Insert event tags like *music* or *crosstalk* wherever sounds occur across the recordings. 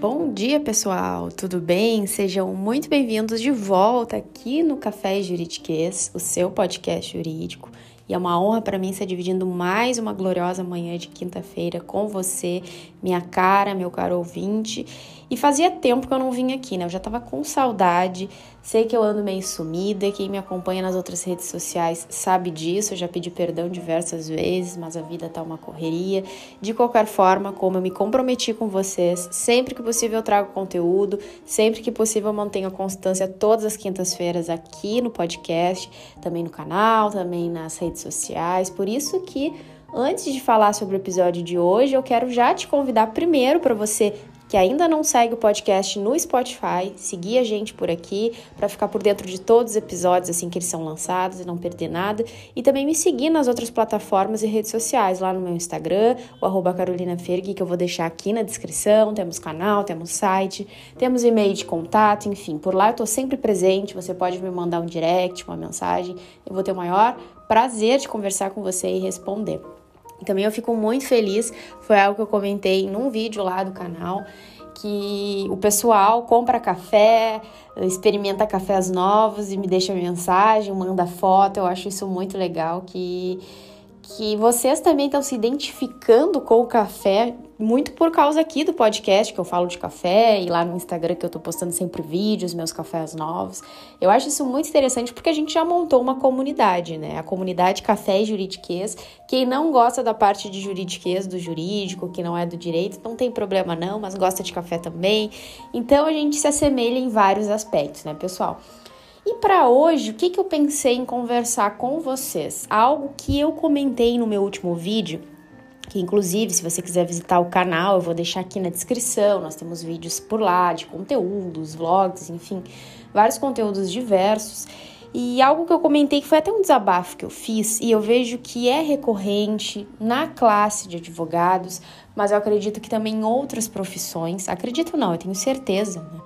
Bom dia, pessoal! Tudo bem? Sejam muito bem-vindos de volta aqui no Café Juridiquês, o seu podcast jurídico. E é uma honra para mim estar dividindo mais uma gloriosa manhã de quinta-feira com você, minha cara, meu caro ouvinte. E fazia tempo que eu não vim aqui, né? Eu já tava com saudade. Sei que eu ando meio sumida. Quem me acompanha nas outras redes sociais sabe disso. Eu já pedi perdão diversas vezes, mas a vida tá uma correria. De qualquer forma, como eu me comprometi com vocês, sempre que possível eu trago conteúdo, sempre que possível eu mantenho a constância todas as quintas-feiras aqui no podcast, também no canal, também nas redes sociais. Por isso que Antes de falar sobre o episódio de hoje, eu quero já te convidar primeiro para você que ainda não segue o podcast no Spotify, seguir a gente por aqui para ficar por dentro de todos os episódios assim que eles são lançados e não perder nada. E também me seguir nas outras plataformas e redes sociais, lá no meu Instagram, o arroba Carolina Ferg, que eu vou deixar aqui na descrição. Temos canal, temos site, temos e-mail de contato, enfim, por lá eu estou sempre presente. Você pode me mandar um direct, uma mensagem. Eu vou ter o maior prazer de conversar com você e responder. E também eu fico muito feliz, foi algo que eu comentei num vídeo lá do canal, que o pessoal compra café, experimenta cafés novos e me deixa mensagem, manda foto. Eu acho isso muito legal que que vocês também estão se identificando com o café, muito por causa aqui do podcast que eu falo de café e lá no Instagram que eu tô postando sempre vídeos, meus cafés novos. Eu acho isso muito interessante porque a gente já montou uma comunidade, né? A comunidade Café e Juridiquês. Quem não gosta da parte de juridiquês, do jurídico, que não é do direito, não tem problema não, mas gosta de café também. Então a gente se assemelha em vários aspectos, né, pessoal? E para hoje, o que, que eu pensei em conversar com vocês? Algo que eu comentei no meu último vídeo, que inclusive, se você quiser visitar o canal, eu vou deixar aqui na descrição. Nós temos vídeos por lá de conteúdos, vlogs, enfim, vários conteúdos diversos. E algo que eu comentei que foi até um desabafo que eu fiz, e eu vejo que é recorrente na classe de advogados, mas eu acredito que também em outras profissões, acredito não, eu tenho certeza, né?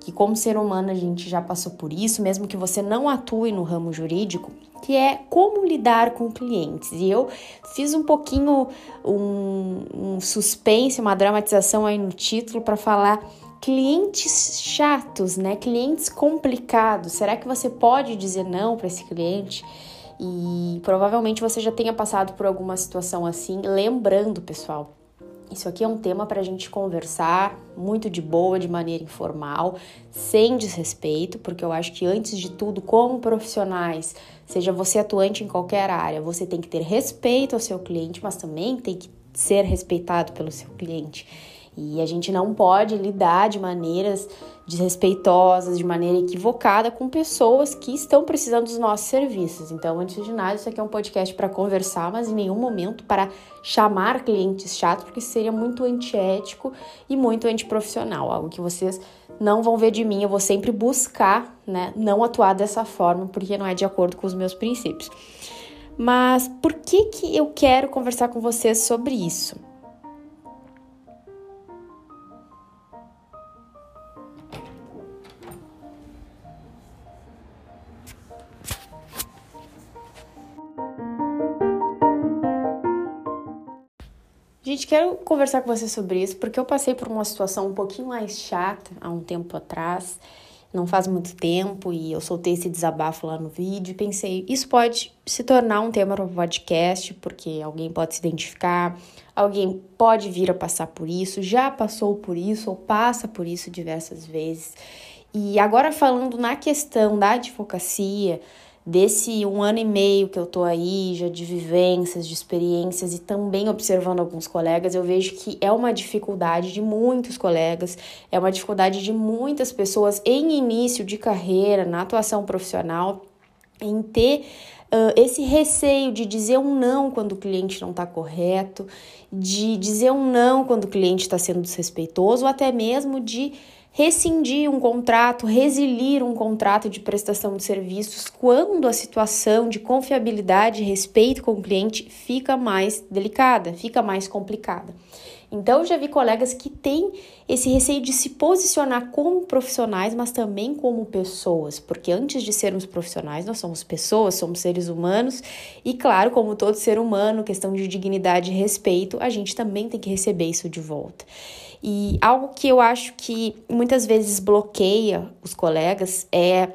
Que como ser humano a gente já passou por isso, mesmo que você não atue no ramo jurídico, que é como lidar com clientes. E eu fiz um pouquinho um, um suspense, uma dramatização aí no título para falar clientes chatos, né? Clientes complicados. Será que você pode dizer não para esse cliente? E provavelmente você já tenha passado por alguma situação assim, lembrando, pessoal, isso aqui é um tema para a gente conversar muito de boa, de maneira informal, sem desrespeito, porque eu acho que antes de tudo, como profissionais, seja você atuante em qualquer área, você tem que ter respeito ao seu cliente, mas também tem que ser respeitado pelo seu cliente. E a gente não pode lidar de maneiras desrespeitosas, de maneira equivocada com pessoas que estão precisando dos nossos serviços. Então, antes de nada, isso aqui é um podcast para conversar, mas em nenhum momento para chamar clientes chatos, porque seria muito antiético e muito antiprofissional, algo que vocês não vão ver de mim. Eu vou sempre buscar, né, não atuar dessa forma, porque não é de acordo com os meus princípios. Mas por que que eu quero conversar com vocês sobre isso? Gente, quero conversar com você sobre isso porque eu passei por uma situação um pouquinho mais chata há um tempo atrás, não faz muito tempo, e eu soltei esse desabafo lá no vídeo e pensei, isso pode se tornar um tema para o podcast, porque alguém pode se identificar, alguém pode vir a passar por isso, já passou por isso ou passa por isso diversas vezes. E agora falando na questão da advocacia, desse um ano e meio que eu tô aí, já de vivências, de experiências e também observando alguns colegas, eu vejo que é uma dificuldade de muitos colegas, é uma dificuldade de muitas pessoas em início de carreira, na atuação profissional, em ter Uh, esse receio de dizer um não quando o cliente não está correto, de dizer um não quando o cliente está sendo desrespeitoso, ou até mesmo de rescindir um contrato, resilir um contrato de prestação de serviços quando a situação de confiabilidade e respeito com o cliente fica mais delicada, fica mais complicada. Então, eu já vi colegas que têm esse receio de se posicionar como profissionais, mas também como pessoas, porque antes de sermos profissionais, nós somos pessoas, somos seres humanos, e claro, como todo ser humano, questão de dignidade e respeito, a gente também tem que receber isso de volta. E algo que eu acho que muitas vezes bloqueia os colegas é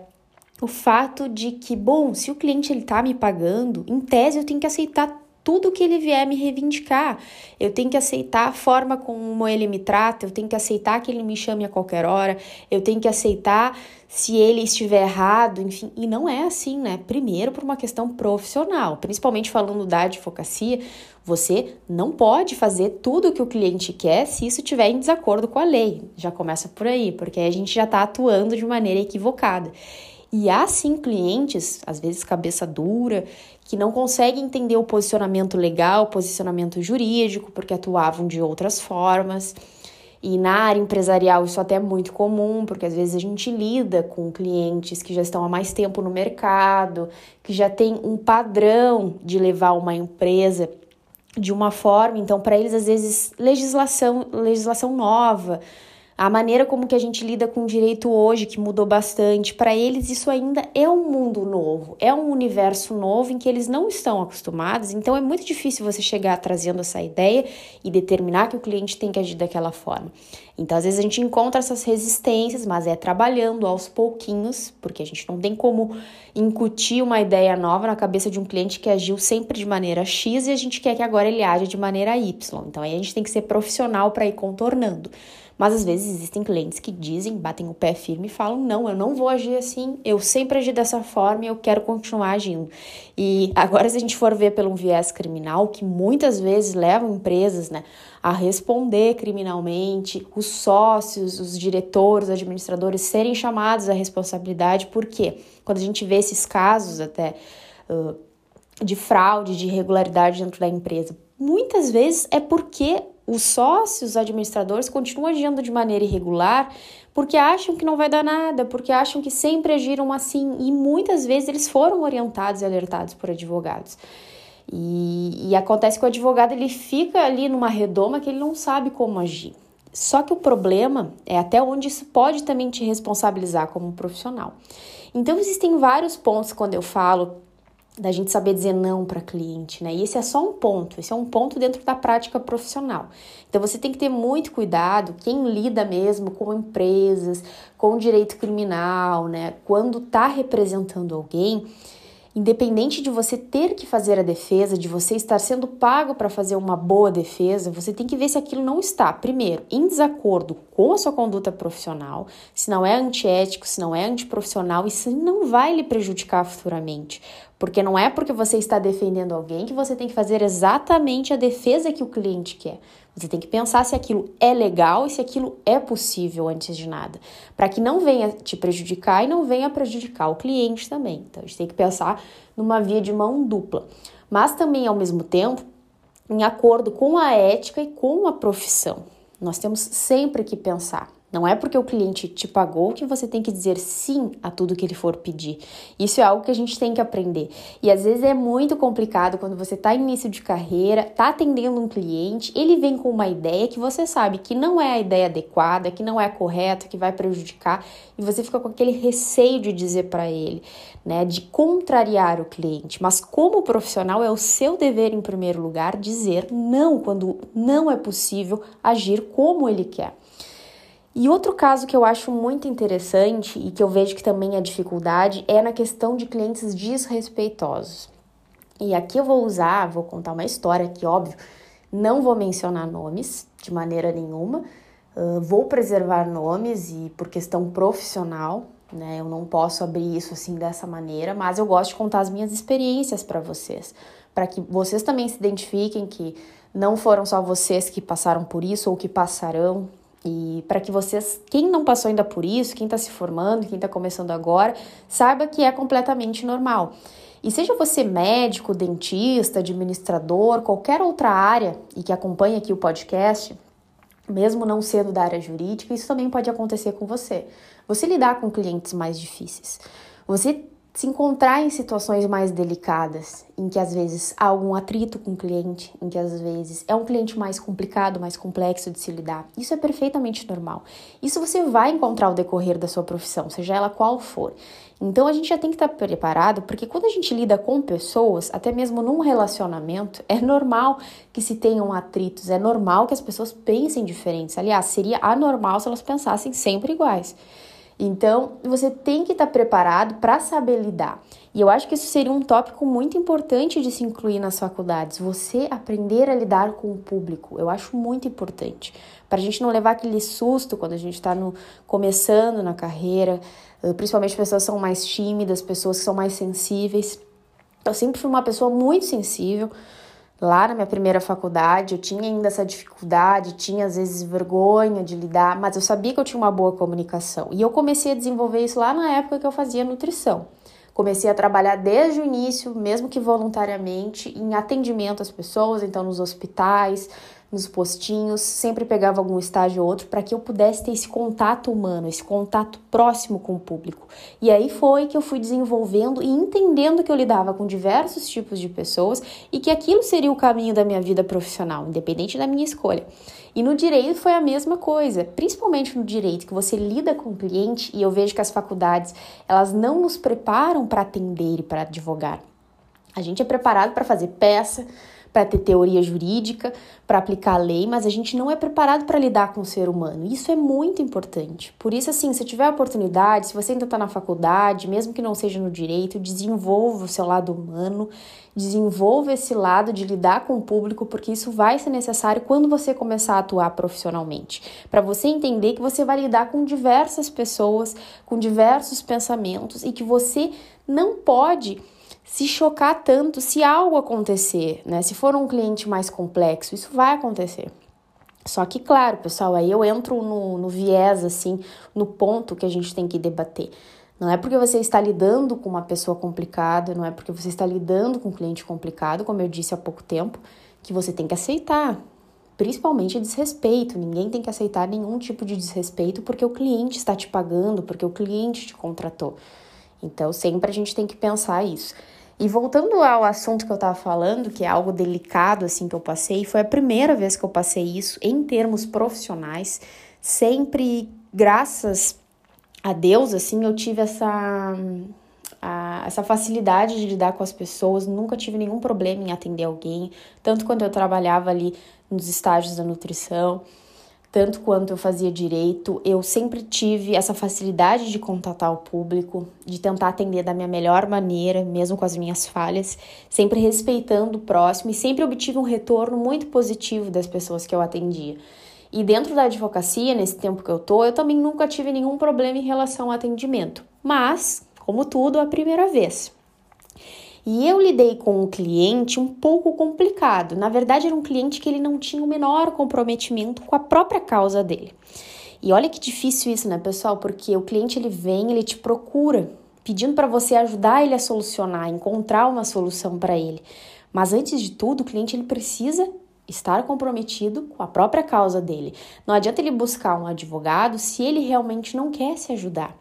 o fato de que, bom, se o cliente ele tá me pagando, em tese eu tenho que aceitar tudo que ele vier me reivindicar. Eu tenho que aceitar a forma como ele me trata, eu tenho que aceitar que ele me chame a qualquer hora, eu tenho que aceitar se ele estiver errado, enfim. E não é assim, né? Primeiro, por uma questão profissional, principalmente falando da advocacia, você não pode fazer tudo o que o cliente quer se isso estiver em desacordo com a lei. Já começa por aí, porque aí a gente já está atuando de maneira equivocada. E há sim clientes, às vezes cabeça dura, que não conseguem entender o posicionamento legal, o posicionamento jurídico, porque atuavam de outras formas. E na área empresarial isso até é muito comum, porque às vezes a gente lida com clientes que já estão há mais tempo no mercado, que já tem um padrão de levar uma empresa de uma forma, então para eles às vezes legislação, legislação nova, a maneira como que a gente lida com o direito hoje, que mudou bastante, para eles isso ainda é um mundo novo, é um universo novo em que eles não estão acostumados, então é muito difícil você chegar trazendo essa ideia e determinar que o cliente tem que agir daquela forma. Então, às vezes a gente encontra essas resistências, mas é trabalhando aos pouquinhos, porque a gente não tem como incutir uma ideia nova na cabeça de um cliente que agiu sempre de maneira X e a gente quer que agora ele age de maneira Y. Então, aí a gente tem que ser profissional para ir contornando. Mas às vezes existem clientes que dizem, batem o pé firme e falam: não, eu não vou agir assim, eu sempre agi dessa forma e eu quero continuar agindo. E agora, se a gente for ver pelo viés criminal, que muitas vezes levam empresas né, a responder criminalmente, os sócios, os diretores, os administradores serem chamados à responsabilidade, porque quando a gente vê esses casos até. Uh, de fraude, de irregularidade dentro da empresa. Muitas vezes é porque os sócios, os administradores, continuam agindo de maneira irregular porque acham que não vai dar nada, porque acham que sempre agiram assim e muitas vezes eles foram orientados e alertados por advogados. E, e acontece que o advogado ele fica ali numa redoma que ele não sabe como agir. Só que o problema é até onde isso pode também te responsabilizar como profissional. Então existem vários pontos quando eu falo da gente saber dizer não para cliente, né? E esse é só um ponto, esse é um ponto dentro da prática profissional. Então você tem que ter muito cuidado, quem lida mesmo com empresas, com direito criminal, né? Quando tá representando alguém, Independente de você ter que fazer a defesa, de você estar sendo pago para fazer uma boa defesa, você tem que ver se aquilo não está, primeiro, em desacordo com a sua conduta profissional, se não é antiético, se não é antiprofissional e se não vai lhe prejudicar futuramente. Porque não é porque você está defendendo alguém que você tem que fazer exatamente a defesa que o cliente quer. Você tem que pensar se aquilo é legal e se aquilo é possível antes de nada, para que não venha te prejudicar e não venha prejudicar o cliente também. Então a gente tem que pensar numa via de mão dupla, mas também ao mesmo tempo em acordo com a ética e com a profissão. Nós temos sempre que pensar não é porque o cliente te pagou que você tem que dizer sim a tudo que ele for pedir. Isso é algo que a gente tem que aprender. E às vezes é muito complicado quando você está início de carreira, está atendendo um cliente, ele vem com uma ideia que você sabe que não é a ideia adequada, que não é correta, que vai prejudicar, e você fica com aquele receio de dizer para ele, né, de contrariar o cliente. Mas como profissional é o seu dever em primeiro lugar dizer não quando não é possível agir como ele quer. E outro caso que eu acho muito interessante e que eu vejo que também é dificuldade é na questão de clientes desrespeitosos. E aqui eu vou usar, vou contar uma história que, óbvio, não vou mencionar nomes de maneira nenhuma, uh, vou preservar nomes e por questão profissional, né? Eu não posso abrir isso assim dessa maneira, mas eu gosto de contar as minhas experiências para vocês, para que vocês também se identifiquem que não foram só vocês que passaram por isso ou que passarão, e para que vocês, quem não passou ainda por isso, quem está se formando, quem está começando agora, saiba que é completamente normal. E seja você médico, dentista, administrador, qualquer outra área e que acompanha aqui o podcast, mesmo não sendo da área jurídica, isso também pode acontecer com você. Você lidar com clientes mais difíceis. Você se encontrar em situações mais delicadas, em que às vezes há algum atrito com o cliente, em que às vezes é um cliente mais complicado, mais complexo de se lidar. Isso é perfeitamente normal. Isso você vai encontrar ao decorrer da sua profissão, seja ela qual for. Então a gente já tem que estar preparado, porque quando a gente lida com pessoas, até mesmo num relacionamento, é normal que se tenham atritos, é normal que as pessoas pensem diferentes. Aliás, seria anormal se elas pensassem sempre iguais. Então, você tem que estar preparado para saber lidar. E eu acho que isso seria um tópico muito importante de se incluir nas faculdades. Você aprender a lidar com o público. Eu acho muito importante. Para a gente não levar aquele susto quando a gente está começando na carreira, principalmente pessoas que são mais tímidas, pessoas que são mais sensíveis. Eu sempre fui uma pessoa muito sensível. Lá na minha primeira faculdade, eu tinha ainda essa dificuldade, tinha às vezes vergonha de lidar, mas eu sabia que eu tinha uma boa comunicação. E eu comecei a desenvolver isso lá na época que eu fazia nutrição. Comecei a trabalhar desde o início, mesmo que voluntariamente, em atendimento às pessoas, então nos hospitais, nos postinhos, sempre pegava algum estágio ou outro para que eu pudesse ter esse contato humano, esse contato próximo com o público. E aí foi que eu fui desenvolvendo e entendendo que eu lidava com diversos tipos de pessoas e que aquilo seria o caminho da minha vida profissional, independente da minha escolha. E no direito foi a mesma coisa, principalmente no direito, que você lida com o cliente e eu vejo que as faculdades, elas não nos preparam para atender e para advogar. A gente é preparado para fazer peça, para ter teoria jurídica, para aplicar a lei, mas a gente não é preparado para lidar com o ser humano. Isso é muito importante. Por isso, assim, se tiver a oportunidade, se você ainda está na faculdade, mesmo que não seja no direito, desenvolva o seu lado humano, desenvolva esse lado de lidar com o público, porque isso vai ser necessário quando você começar a atuar profissionalmente. Para você entender que você vai lidar com diversas pessoas, com diversos pensamentos e que você não pode se chocar tanto se algo acontecer, né? Se for um cliente mais complexo, isso vai acontecer. Só que, claro, pessoal, aí eu entro no, no viés, assim, no ponto que a gente tem que debater. Não é porque você está lidando com uma pessoa complicada, não é porque você está lidando com um cliente complicado, como eu disse há pouco tempo, que você tem que aceitar. Principalmente desrespeito. Ninguém tem que aceitar nenhum tipo de desrespeito porque o cliente está te pagando, porque o cliente te contratou. Então, sempre a gente tem que pensar isso. E voltando ao assunto que eu estava falando, que é algo delicado assim que eu passei, foi a primeira vez que eu passei isso em termos profissionais. Sempre, graças a Deus, assim, eu tive essa essa facilidade de lidar com as pessoas, nunca tive nenhum problema em atender alguém, tanto quando eu trabalhava ali nos estágios da nutrição tanto quanto eu fazia direito, eu sempre tive essa facilidade de contatar o público, de tentar atender da minha melhor maneira, mesmo com as minhas falhas, sempre respeitando o próximo e sempre obtive um retorno muito positivo das pessoas que eu atendia. E dentro da advocacia, nesse tempo que eu tô, eu também nunca tive nenhum problema em relação ao atendimento. Mas, como tudo, a primeira vez. E eu lidei com um cliente um pouco complicado. Na verdade, era um cliente que ele não tinha o menor comprometimento com a própria causa dele. E olha que difícil isso, né, pessoal? Porque o cliente ele vem, ele te procura, pedindo para você ajudar ele a solucionar, encontrar uma solução para ele. Mas antes de tudo, o cliente ele precisa estar comprometido com a própria causa dele. Não adianta ele buscar um advogado se ele realmente não quer se ajudar.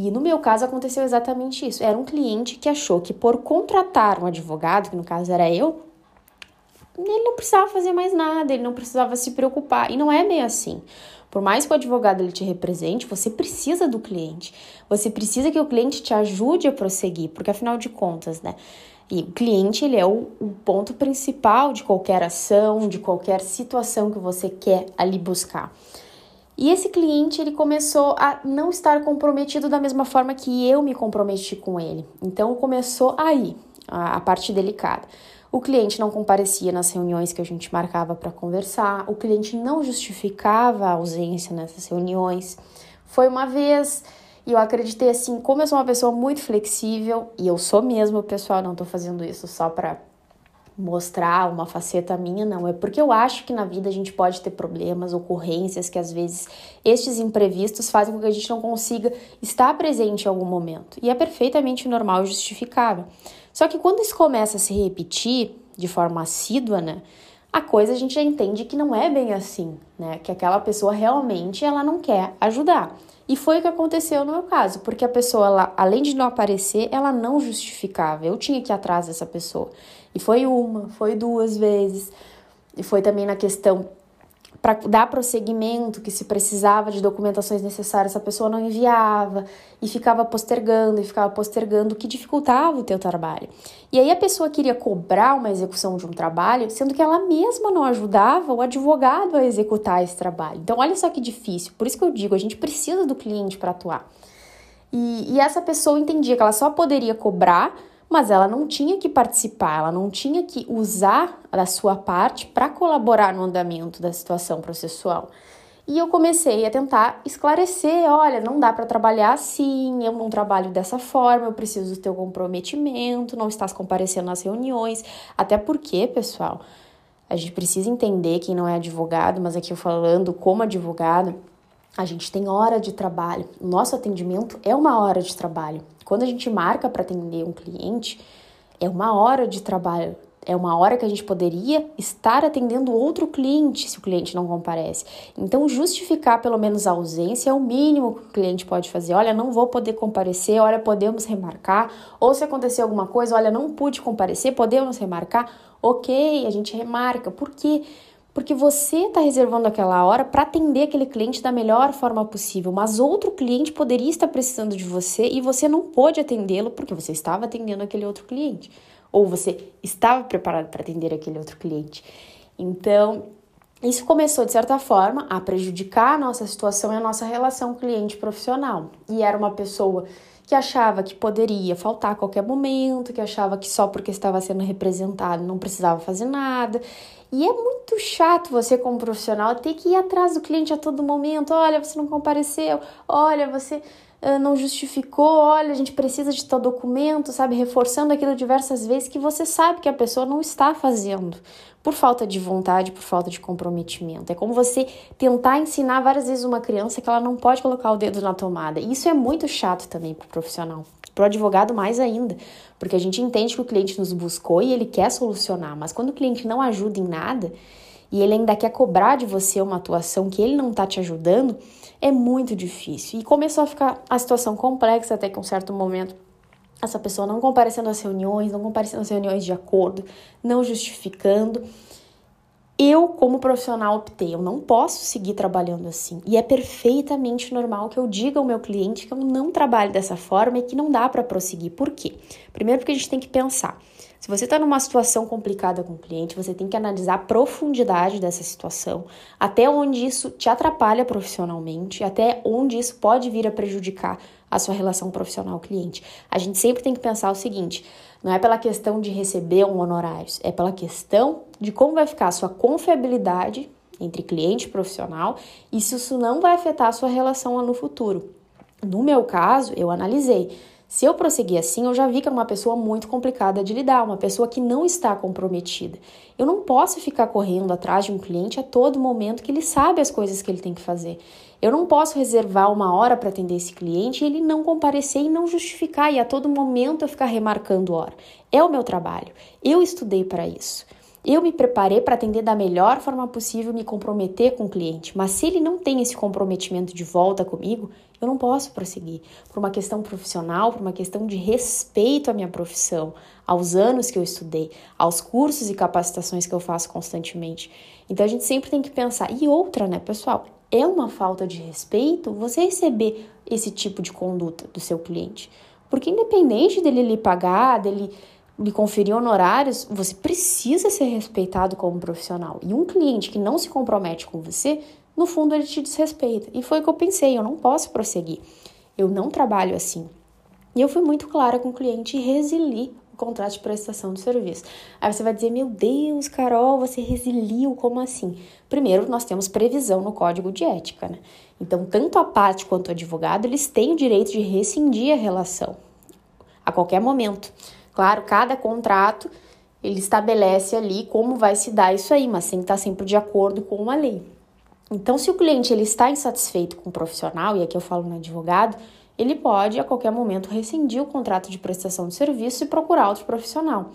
E no meu caso aconteceu exatamente isso. Era um cliente que achou que por contratar um advogado, que no caso era eu, ele não precisava fazer mais nada, ele não precisava se preocupar. E não é bem assim. Por mais que o advogado ele te represente, você precisa do cliente. Você precisa que o cliente te ajude a prosseguir, porque afinal de contas, né? E o cliente ele é o, o ponto principal de qualquer ação, de qualquer situação que você quer ali buscar. E esse cliente ele começou a não estar comprometido da mesma forma que eu me comprometi com ele. Então começou aí a, a parte delicada. O cliente não comparecia nas reuniões que a gente marcava para conversar, o cliente não justificava a ausência nessas reuniões. Foi uma vez e eu acreditei assim, como eu sou uma pessoa muito flexível, e eu sou mesmo, pessoal, não estou fazendo isso só para mostrar uma faceta minha, não. É porque eu acho que na vida a gente pode ter problemas, ocorrências, que às vezes estes imprevistos fazem com que a gente não consiga estar presente em algum momento. E é perfeitamente normal e justificável. Só que quando isso começa a se repetir de forma assídua, né? A coisa a gente já entende que não é bem assim, né? Que aquela pessoa realmente ela não quer ajudar. E foi o que aconteceu no meu caso, porque a pessoa, ela, além de não aparecer, ela não justificava. Eu tinha que ir atrás dessa pessoa. E foi uma, foi duas vezes. E foi também na questão para dar prosseguimento, que se precisava de documentações necessárias, a pessoa não enviava e ficava postergando e ficava postergando, o que dificultava o teu trabalho. E aí a pessoa queria cobrar uma execução de um trabalho, sendo que ela mesma não ajudava o advogado a executar esse trabalho. Então, olha só que difícil. Por isso que eu digo, a gente precisa do cliente para atuar. E, e essa pessoa entendia que ela só poderia cobrar mas ela não tinha que participar, ela não tinha que usar da sua parte para colaborar no andamento da situação processual. E eu comecei a tentar esclarecer, olha, não dá para trabalhar assim, eu não trabalho dessa forma, eu preciso do teu comprometimento, não estás comparecendo nas reuniões, até porque, pessoal, a gente precisa entender quem não é advogado, mas aqui eu falando como advogado, a gente tem hora de trabalho. Nosso atendimento é uma hora de trabalho. Quando a gente marca para atender um cliente, é uma hora de trabalho. É uma hora que a gente poderia estar atendendo outro cliente se o cliente não comparece. Então, justificar pelo menos a ausência é o mínimo que o cliente pode fazer. Olha, não vou poder comparecer, olha, podemos remarcar. Ou se acontecer alguma coisa, olha, não pude comparecer, podemos remarcar. Ok, a gente remarca. Por quê? Porque você está reservando aquela hora para atender aquele cliente da melhor forma possível, mas outro cliente poderia estar precisando de você e você não pôde atendê-lo porque você estava atendendo aquele outro cliente, ou você estava preparado para atender aquele outro cliente. Então, isso começou, de certa forma, a prejudicar a nossa situação e a nossa relação cliente-profissional. E era uma pessoa que achava que poderia faltar a qualquer momento, que achava que só porque estava sendo representado não precisava fazer nada. E é muito chato você, como profissional, ter que ir atrás do cliente a todo momento. Olha, você não compareceu, olha, você não justificou, olha, a gente precisa de tal documento, sabe? Reforçando aquilo diversas vezes que você sabe que a pessoa não está fazendo por falta de vontade, por falta de comprometimento. É como você tentar ensinar várias vezes uma criança que ela não pode colocar o dedo na tomada. Isso é muito chato também para o profissional. Para o advogado, mais ainda, porque a gente entende que o cliente nos buscou e ele quer solucionar, mas quando o cliente não ajuda em nada e ele ainda quer cobrar de você uma atuação que ele não está te ajudando, é muito difícil. E começou a ficar a situação complexa até que um certo momento essa pessoa não comparecendo às reuniões, não comparecendo às reuniões de acordo, não justificando eu, como profissional, optei, eu não posso seguir trabalhando assim. E é perfeitamente normal que eu diga ao meu cliente que eu não trabalho dessa forma e que não dá para prosseguir. Por quê? Primeiro, porque a gente tem que pensar. Se você está numa situação complicada com o cliente, você tem que analisar a profundidade dessa situação, até onde isso te atrapalha profissionalmente, até onde isso pode vir a prejudicar a sua relação profissional-cliente. A gente sempre tem que pensar o seguinte: não é pela questão de receber um honorário, é pela questão de como vai ficar a sua confiabilidade entre cliente e profissional e se isso não vai afetar a sua relação no futuro. No meu caso, eu analisei. Se eu prosseguir assim, eu já vi que é uma pessoa muito complicada de lidar, uma pessoa que não está comprometida. Eu não posso ficar correndo atrás de um cliente a todo momento que ele sabe as coisas que ele tem que fazer. Eu não posso reservar uma hora para atender esse cliente e ele não comparecer e não justificar e a todo momento eu ficar remarcando hora. É o meu trabalho. Eu estudei para isso. Eu me preparei para atender da melhor forma possível, me comprometer com o cliente, mas se ele não tem esse comprometimento de volta comigo, eu não posso prosseguir. Por uma questão profissional, por uma questão de respeito à minha profissão, aos anos que eu estudei, aos cursos e capacitações que eu faço constantemente. Então a gente sempre tem que pensar. E outra, né, pessoal? É uma falta de respeito você receber esse tipo de conduta do seu cliente. Porque independente dele lhe pagar, dele lhe conferir honorários, você precisa ser respeitado como profissional. E um cliente que não se compromete com você, no fundo ele te desrespeita. E foi o que eu pensei, eu não posso prosseguir. Eu não trabalho assim. E eu fui muito clara com o cliente e resili o contrato de prestação de serviço. Aí você vai dizer: "Meu Deus, Carol, você resiliu, como assim?" Primeiro, nós temos previsão no código de ética, né? Então, tanto a parte quanto o advogado, eles têm o direito de rescindir a relação a qualquer momento. Claro, cada contrato ele estabelece ali como vai se dar isso aí, mas tem que estar sempre de acordo com a lei. Então, se o cliente ele está insatisfeito com o profissional, e aqui eu falo no advogado, ele pode a qualquer momento rescindir o contrato de prestação de serviço e procurar outro profissional.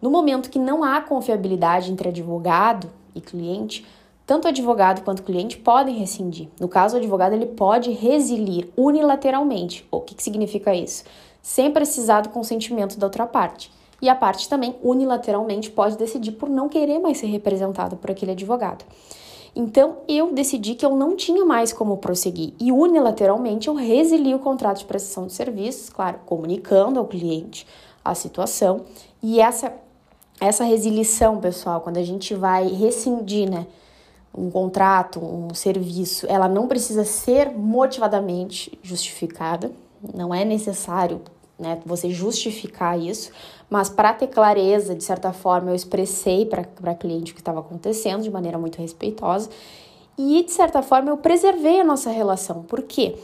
No momento que não há confiabilidade entre advogado e cliente, tanto o advogado quanto o cliente podem rescindir. No caso, o advogado ele pode resilir unilateralmente. O que, que significa isso? Sem precisar do consentimento da outra parte. E a parte também unilateralmente pode decidir por não querer mais ser representado por aquele advogado. Então eu decidi que eu não tinha mais como prosseguir e unilateralmente eu resili o contrato de prestação de serviços, claro, comunicando ao cliente a situação. E essa essa resilição, pessoal, quando a gente vai rescindir, né, um contrato, um serviço, ela não precisa ser motivadamente justificada, não é necessário né, você justificar isso, mas para ter clareza, de certa forma, eu expressei para a cliente o que estava acontecendo de maneira muito respeitosa e, de certa forma, eu preservei a nossa relação. Por quê?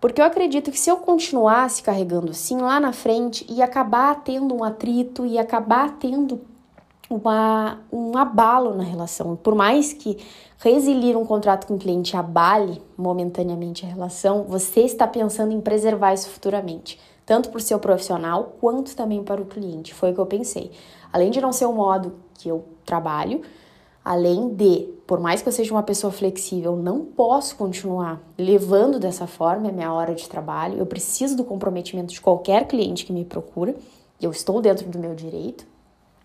Porque eu acredito que se eu continuasse carregando assim lá na frente, ia acabar tendo um atrito, ia acabar tendo uma, um abalo na relação. Por mais que resilir um contrato com o cliente abale momentaneamente a relação, você está pensando em preservar isso futuramente tanto para o seu profissional quanto também para o cliente. Foi o que eu pensei. Além de não ser o modo que eu trabalho, além de, por mais que eu seja uma pessoa flexível, não posso continuar levando dessa forma a minha hora de trabalho. Eu preciso do comprometimento de qualquer cliente que me procura. Eu estou dentro do meu direito.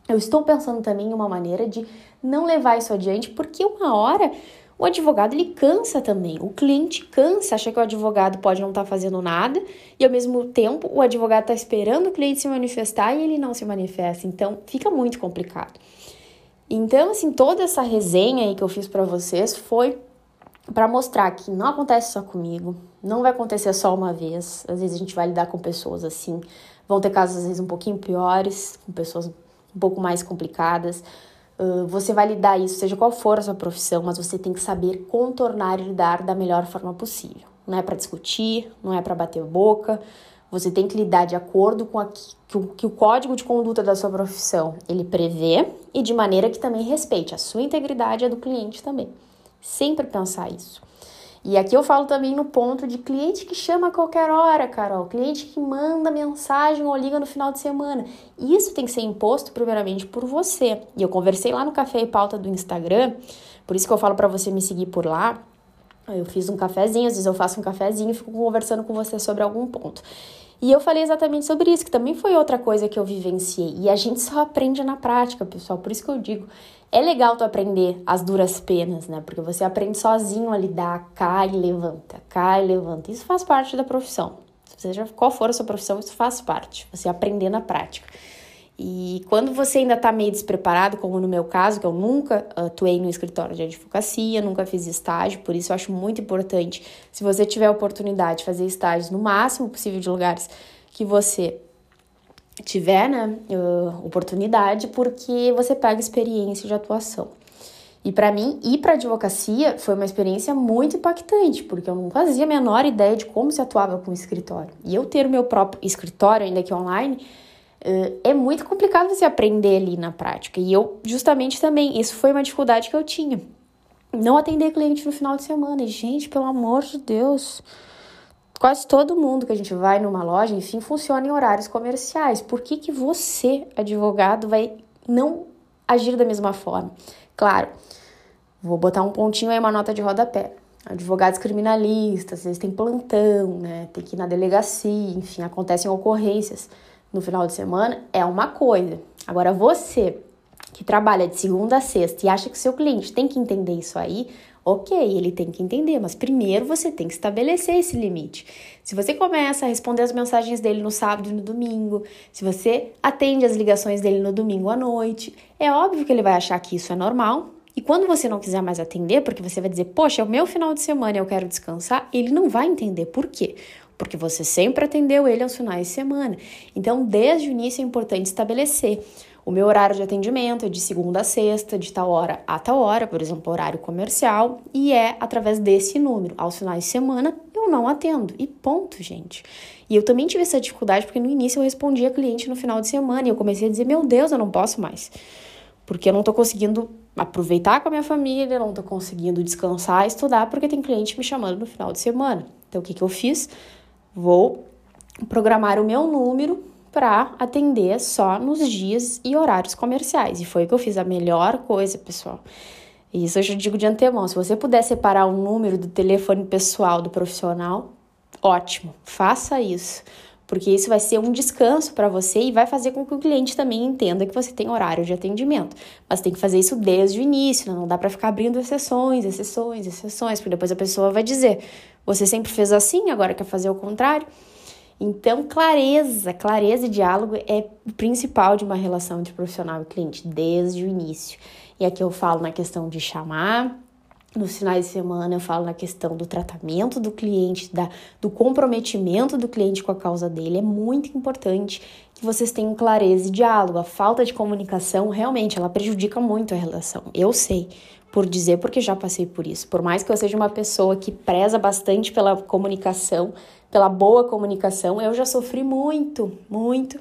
Eu estou pensando também em uma maneira de não levar isso adiante, porque uma hora o advogado ele cansa também, o cliente cansa, acha que o advogado pode não estar tá fazendo nada e ao mesmo tempo o advogado está esperando o cliente se manifestar e ele não se manifesta, então fica muito complicado. Então, assim, toda essa resenha aí que eu fiz para vocês foi para mostrar que não acontece só comigo, não vai acontecer só uma vez. Às vezes a gente vai lidar com pessoas assim, vão ter casos às vezes um pouquinho piores, com pessoas um pouco mais complicadas. Uh, você vai lidar isso, seja qual for a sua profissão, mas você tem que saber contornar e lidar da melhor forma possível. Não é para discutir, não é para bater boca. Você tem que lidar de acordo com que, o, que o código de conduta da sua profissão ele prevê e de maneira que também respeite a sua integridade e a do cliente também. Sempre pensar isso. E aqui eu falo também no ponto de cliente que chama a qualquer hora, Carol, cliente que manda mensagem ou liga no final de semana. Isso tem que ser imposto primeiramente por você. E eu conversei lá no Café e Pauta do Instagram, por isso que eu falo para você me seguir por lá. Eu fiz um cafezinho, às vezes eu faço um cafezinho e fico conversando com você sobre algum ponto. E eu falei exatamente sobre isso, que também foi outra coisa que eu vivenciei. E a gente só aprende na prática, pessoal. Por isso que eu digo, é legal tu aprender as duras penas, né? Porque você aprende sozinho a lidar, cai e levanta, cai e levanta. Isso faz parte da profissão. Seja qual for a sua profissão, isso faz parte. Você aprender na prática. E quando você ainda está meio despreparado, como no meu caso, que eu nunca atuei no escritório de advocacia, nunca fiz estágio, por isso eu acho muito importante, se você tiver a oportunidade de fazer estágios no máximo possível de lugares que você tiver né, oportunidade, porque você pega experiência de atuação. E para mim, ir para advocacia foi uma experiência muito impactante, porque eu não fazia a menor ideia de como se atuava com o escritório. E eu ter o meu próprio escritório, ainda que online, é muito complicado você aprender ali na prática. E eu, justamente também, isso foi uma dificuldade que eu tinha. Não atender cliente no final de semana. E, gente, pelo amor de Deus, quase todo mundo que a gente vai numa loja, enfim, funciona em horários comerciais. Por que, que você, advogado, vai não agir da mesma forma? Claro, vou botar um pontinho aí, uma nota de rodapé. Advogados criminalistas, eles têm plantão, né? Tem que ir na delegacia, enfim, acontecem ocorrências no final de semana, é uma coisa. Agora, você que trabalha de segunda a sexta e acha que seu cliente tem que entender isso aí, Ok, ele tem que entender, mas primeiro você tem que estabelecer esse limite. Se você começa a responder as mensagens dele no sábado e no domingo, se você atende as ligações dele no domingo à noite, é óbvio que ele vai achar que isso é normal. E quando você não quiser mais atender, porque você vai dizer, poxa, é o meu final de semana eu quero descansar, ele não vai entender por quê porque você sempre atendeu ele aos finais de semana. Então, desde o início é importante estabelecer o meu horário de atendimento é de segunda a sexta, de tal hora a tal hora, por exemplo, horário comercial, e é através desse número. Aos finais de semana eu não atendo. E ponto, gente. E eu também tive essa dificuldade porque no início eu respondia cliente no final de semana e eu comecei a dizer: meu Deus, eu não posso mais. Porque eu não tô conseguindo aproveitar com a minha família, não tô conseguindo descansar, estudar, porque tem cliente me chamando no final de semana. Então o que, que eu fiz? Vou programar o meu número para atender só nos dias e horários comerciais. E foi que eu fiz a melhor coisa, pessoal. Isso eu já digo de antemão. Se você puder separar o número do telefone pessoal do profissional, ótimo, faça isso. Porque isso vai ser um descanso para você e vai fazer com que o cliente também entenda que você tem horário de atendimento. Mas tem que fazer isso desde o início, né? não dá para ficar abrindo exceções, exceções, exceções, porque depois a pessoa vai dizer: você sempre fez assim, agora quer fazer o contrário. Então, clareza, clareza e diálogo é o principal de uma relação entre profissional e cliente, desde o início. E aqui eu falo na questão de chamar, nos finais de semana eu falo na questão do tratamento do cliente, da, do comprometimento do cliente com a causa dele. É muito importante que vocês tenham clareza e diálogo. A falta de comunicação realmente ela prejudica muito a relação. Eu sei por dizer porque já passei por isso. Por mais que eu seja uma pessoa que preza bastante pela comunicação, pela boa comunicação, eu já sofri muito, muito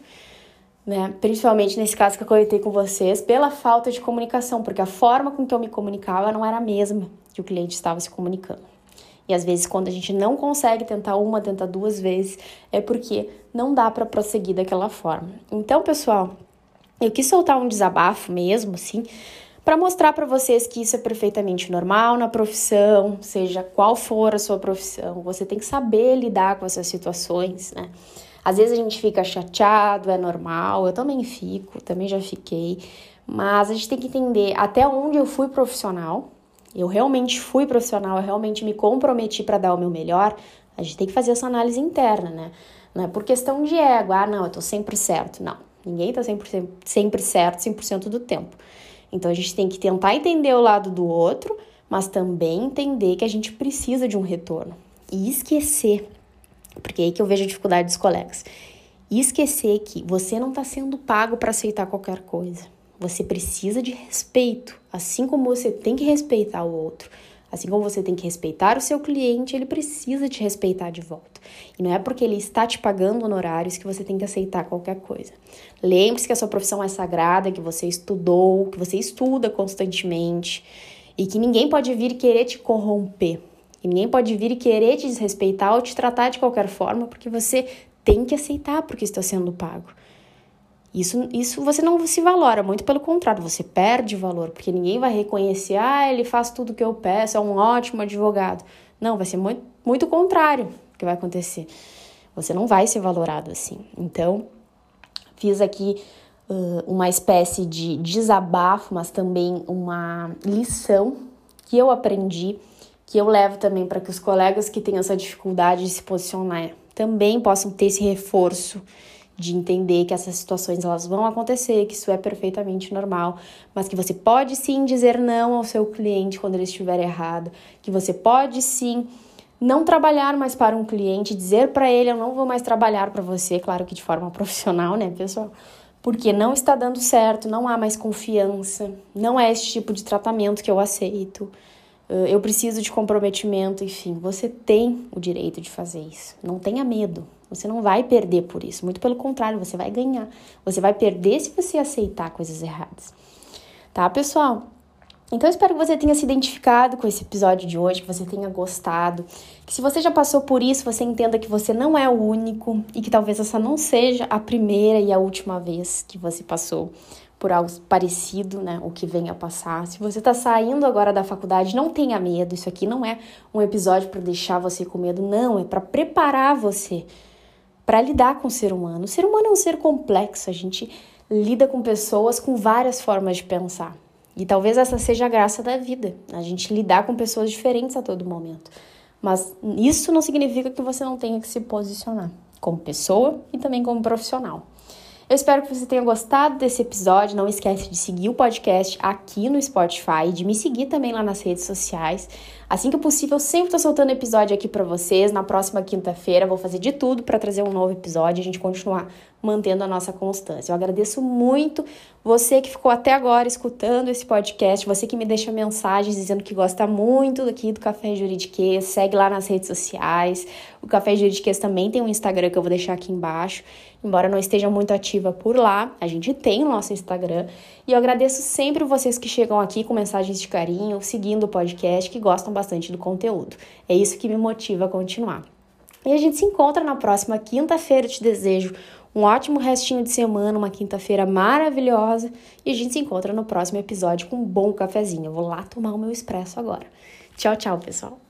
né? Principalmente nesse caso que eu comentei com vocês, pela falta de comunicação, porque a forma com que eu me comunicava não era a mesma que o cliente estava se comunicando. E às vezes, quando a gente não consegue tentar uma, tentar duas vezes, é porque não dá para prosseguir daquela forma. Então, pessoal, eu quis soltar um desabafo mesmo, assim, para mostrar para vocês que isso é perfeitamente normal na profissão, seja qual for a sua profissão, você tem que saber lidar com essas situações, né? Às vezes a gente fica chateado, é normal, eu também fico, também já fiquei, mas a gente tem que entender até onde eu fui profissional. Eu realmente fui profissional, eu realmente me comprometi para dar o meu melhor. A gente tem que fazer essa análise interna, né? Não é por questão de ego, ah, não, eu tô sempre certo. Não, ninguém tá sempre, sempre certo 100% do tempo. Então a gente tem que tentar entender o lado do outro, mas também entender que a gente precisa de um retorno. E esquecer porque é aí que eu vejo a dificuldade dos colegas. E esquecer que você não está sendo pago para aceitar qualquer coisa. Você precisa de respeito, assim como você tem que respeitar o outro. Assim como você tem que respeitar o seu cliente, ele precisa te respeitar de volta. E não é porque ele está te pagando honorários que você tem que aceitar qualquer coisa. Lembre-se que a sua profissão é sagrada, que você estudou, que você estuda constantemente e que ninguém pode vir querer te corromper. E ninguém pode vir e querer te desrespeitar ou te tratar de qualquer forma, porque você tem que aceitar porque está sendo pago. Isso, isso você não se valora, muito pelo contrário, você perde valor, porque ninguém vai reconhecer, ah, ele faz tudo o que eu peço, é um ótimo advogado. Não, vai ser muito, muito contrário que vai acontecer. Você não vai ser valorado assim. Então, fiz aqui uh, uma espécie de desabafo, mas também uma lição que eu aprendi que eu levo também para que os colegas que têm essa dificuldade de se posicionar também possam ter esse reforço de entender que essas situações elas vão acontecer, que isso é perfeitamente normal, mas que você pode sim dizer não ao seu cliente quando ele estiver errado, que você pode sim não trabalhar mais para um cliente, dizer para ele eu não vou mais trabalhar para você, claro que de forma *laughs* profissional, né, pessoal? Porque não está dando certo, não há mais confiança, não é esse tipo de tratamento que eu aceito eu preciso de comprometimento, enfim, você tem o direito de fazer isso. Não tenha medo. Você não vai perder por isso. Muito pelo contrário, você vai ganhar. Você vai perder se você aceitar coisas erradas. Tá, pessoal? Então, eu espero que você tenha se identificado com esse episódio de hoje, que você tenha gostado. Que se você já passou por isso, você entenda que você não é o único e que talvez essa não seja a primeira e a última vez que você passou por algo parecido, né, o que vem a passar. Se você está saindo agora da faculdade, não tenha medo. Isso aqui não é um episódio para deixar você com medo, não, é para preparar você para lidar com o ser humano. O ser humano é um ser complexo, a gente lida com pessoas com várias formas de pensar. E talvez essa seja a graça da vida, a gente lidar com pessoas diferentes a todo momento. Mas isso não significa que você não tenha que se posicionar como pessoa e também como profissional. Eu espero que você tenha gostado desse episódio. Não esquece de seguir o podcast aqui no Spotify, de me seguir também lá nas redes sociais. Assim que possível, sempre tô soltando episódio aqui para vocês. Na próxima quinta-feira vou fazer de tudo para trazer um novo episódio e a gente continuar mantendo a nossa constância. Eu agradeço muito você que ficou até agora escutando esse podcast, você que me deixa mensagens dizendo que gosta muito aqui do Café Juridiquês, segue lá nas redes sociais. O Café Juridiquês também tem um Instagram que eu vou deixar aqui embaixo. Embora não esteja muito ativa por lá, a gente tem o nosso Instagram. E eu agradeço sempre vocês que chegam aqui com mensagens de carinho, seguindo o podcast, que gostam bastante do conteúdo. É isso que me motiva a continuar. E a gente se encontra na próxima quinta-feira. Te desejo Um ótimo restinho de semana, uma quinta-feira maravilhosa e a gente se encontra no próximo episódio com um bom cafezinho. Eu vou lá tomar o meu expresso agora. Tchau, tchau, pessoal.